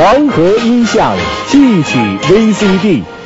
黄河音像戏曲 VCD。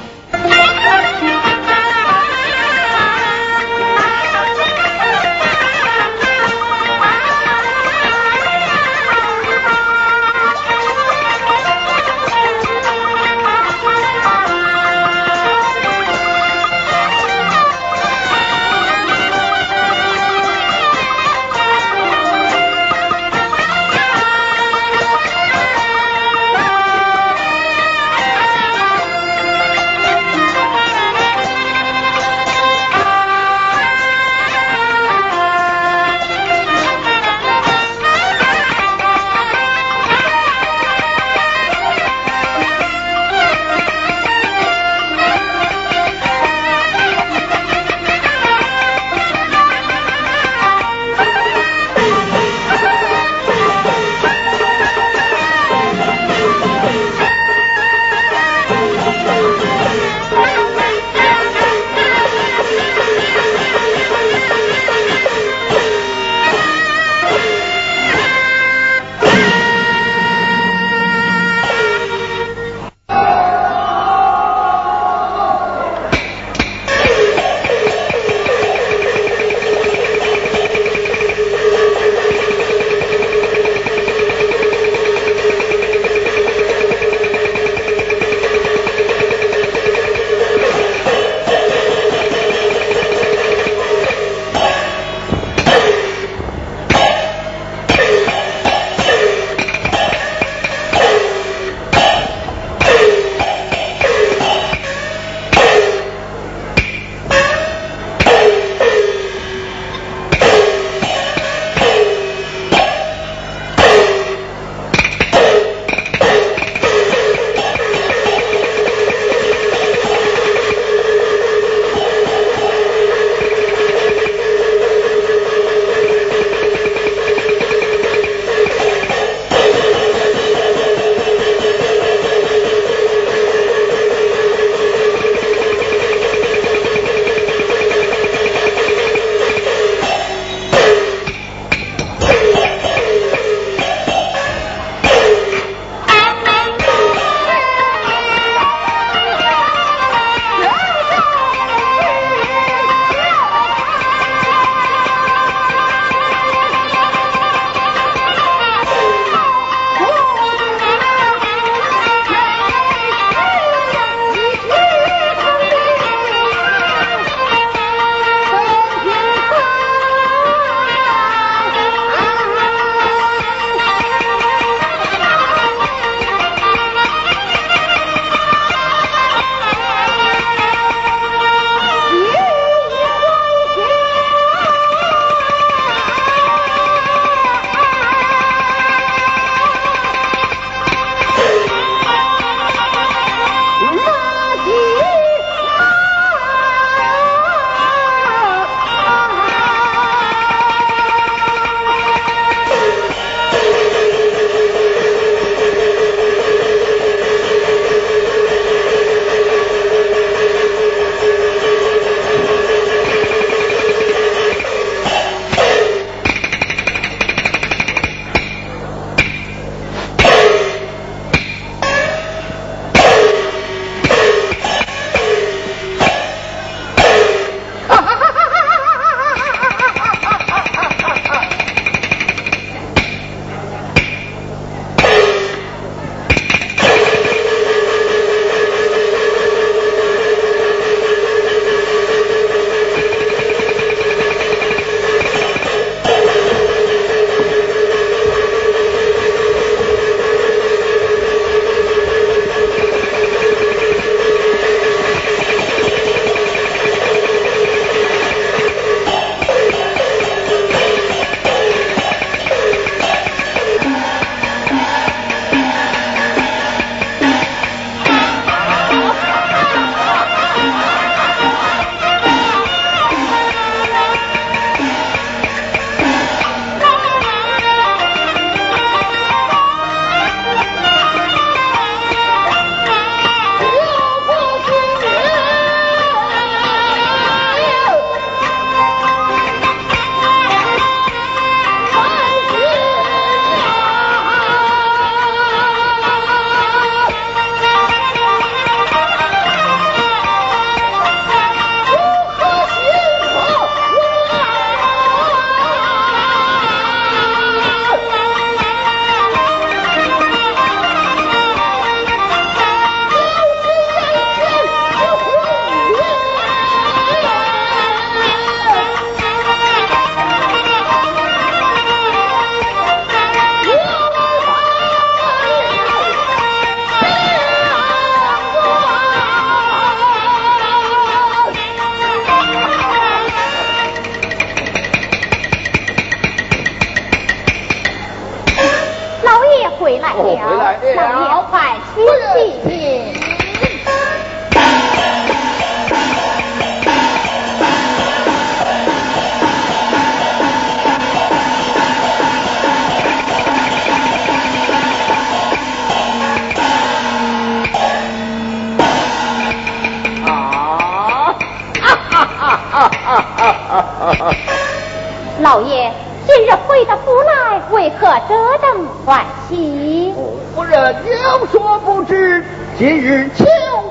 可折等欢喜夫人有所不知今日秋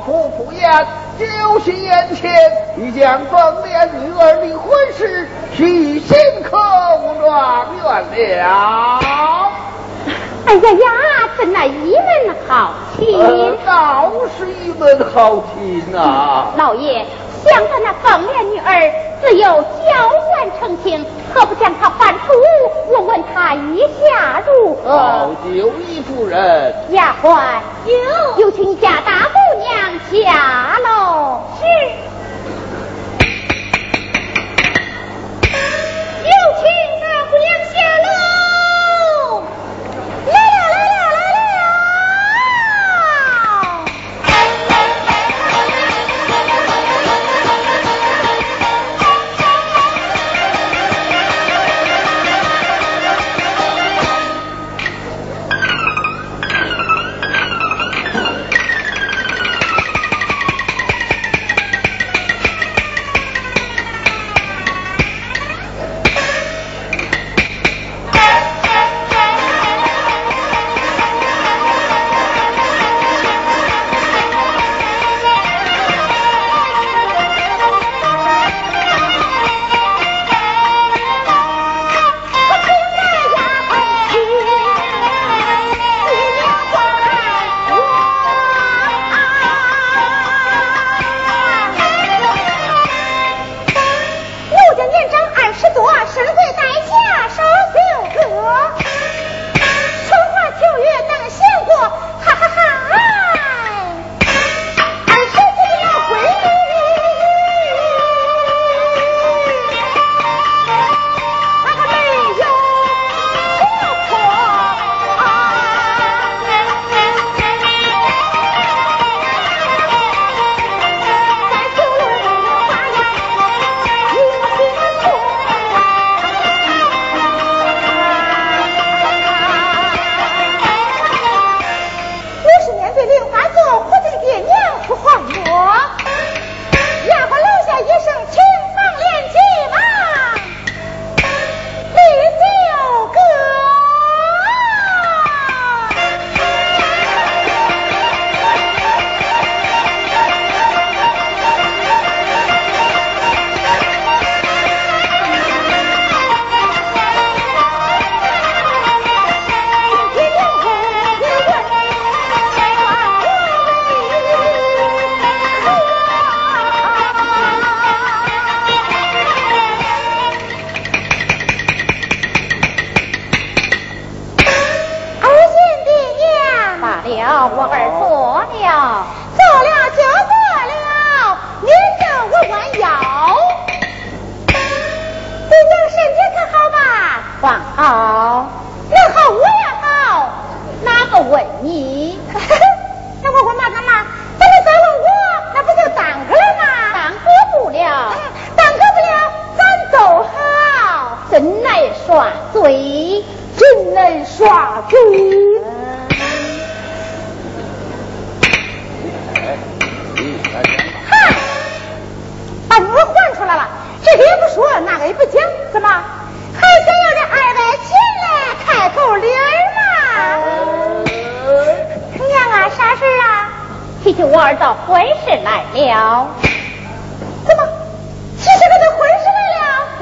苦赴宴酒席宴前已将凤莲女儿的婚事许以新科状元了。哎呀呀真乃一门好亲？倒是一门好亲呐。老爷想到那凤莲女儿自幼娇惯成情何不将他反出我问他一下如何九衣夫人丫鬟有。有请你家大姑娘下楼。是。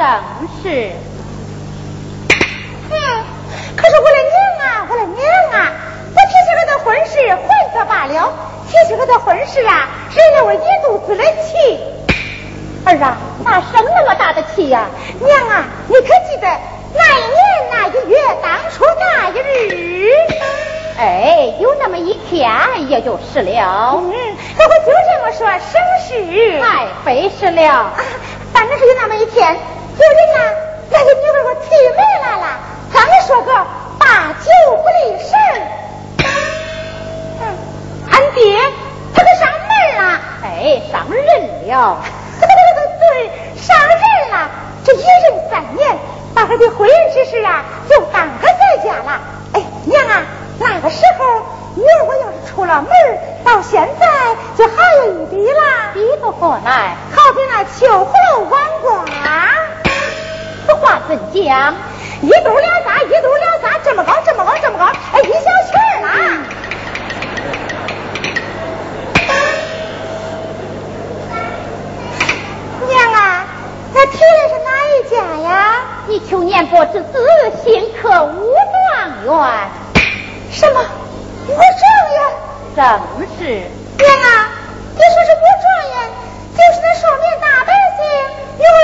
正是。哼，可是我的娘啊，我的娘啊！我提起我的婚事，魂则罢了；提起我的婚事啊，惹了我一肚子的气。儿啊，哪生那么大的气呀、娘啊，你可记得那一年那一月当初那一日？哎，有那么一天，也就是了。嗯，那我就这么说，省是，太费事了。啊，反正是有那么一天，有人呐那个女儿我提媒来了咱们说个八九不离十嗯俺爹他可上门了哎上任了对对对对对上任了这一任三年把他的婚姻之事啊就耽搁在家了哎娘啊那个时候女儿我要是出了门到现在就好有一笔啦一不过来好比那秋葫芦王瓜怎讲？一肚两仨，一肚两仨，这么高，这么高，这么高，哎，一小圈儿啦。娘啊，咱提的是哪一家呀？你求年伯之子，新科武状元。什么？武状元？正是。娘啊，你说是武状元，就是那少年大百姓。女儿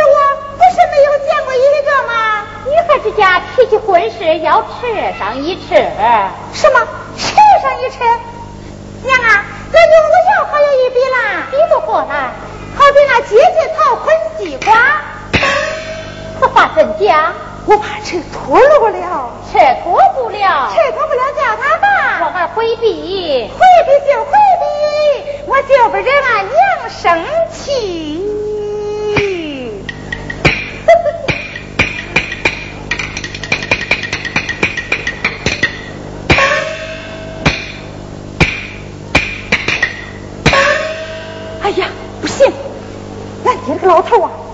孩之家提起婚事要吃上一吃。什么？吃上一吃？娘啊，那与我要好有一比啦。比作何来？好比那结节桃捆西瓜。此话怎讲？我怕吃脱不了。吃脱不了。吃脱不了，叫他爸。我儿回避。回避就回避，我就不惹俺娘生气。爹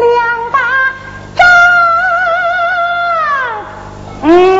两把刀。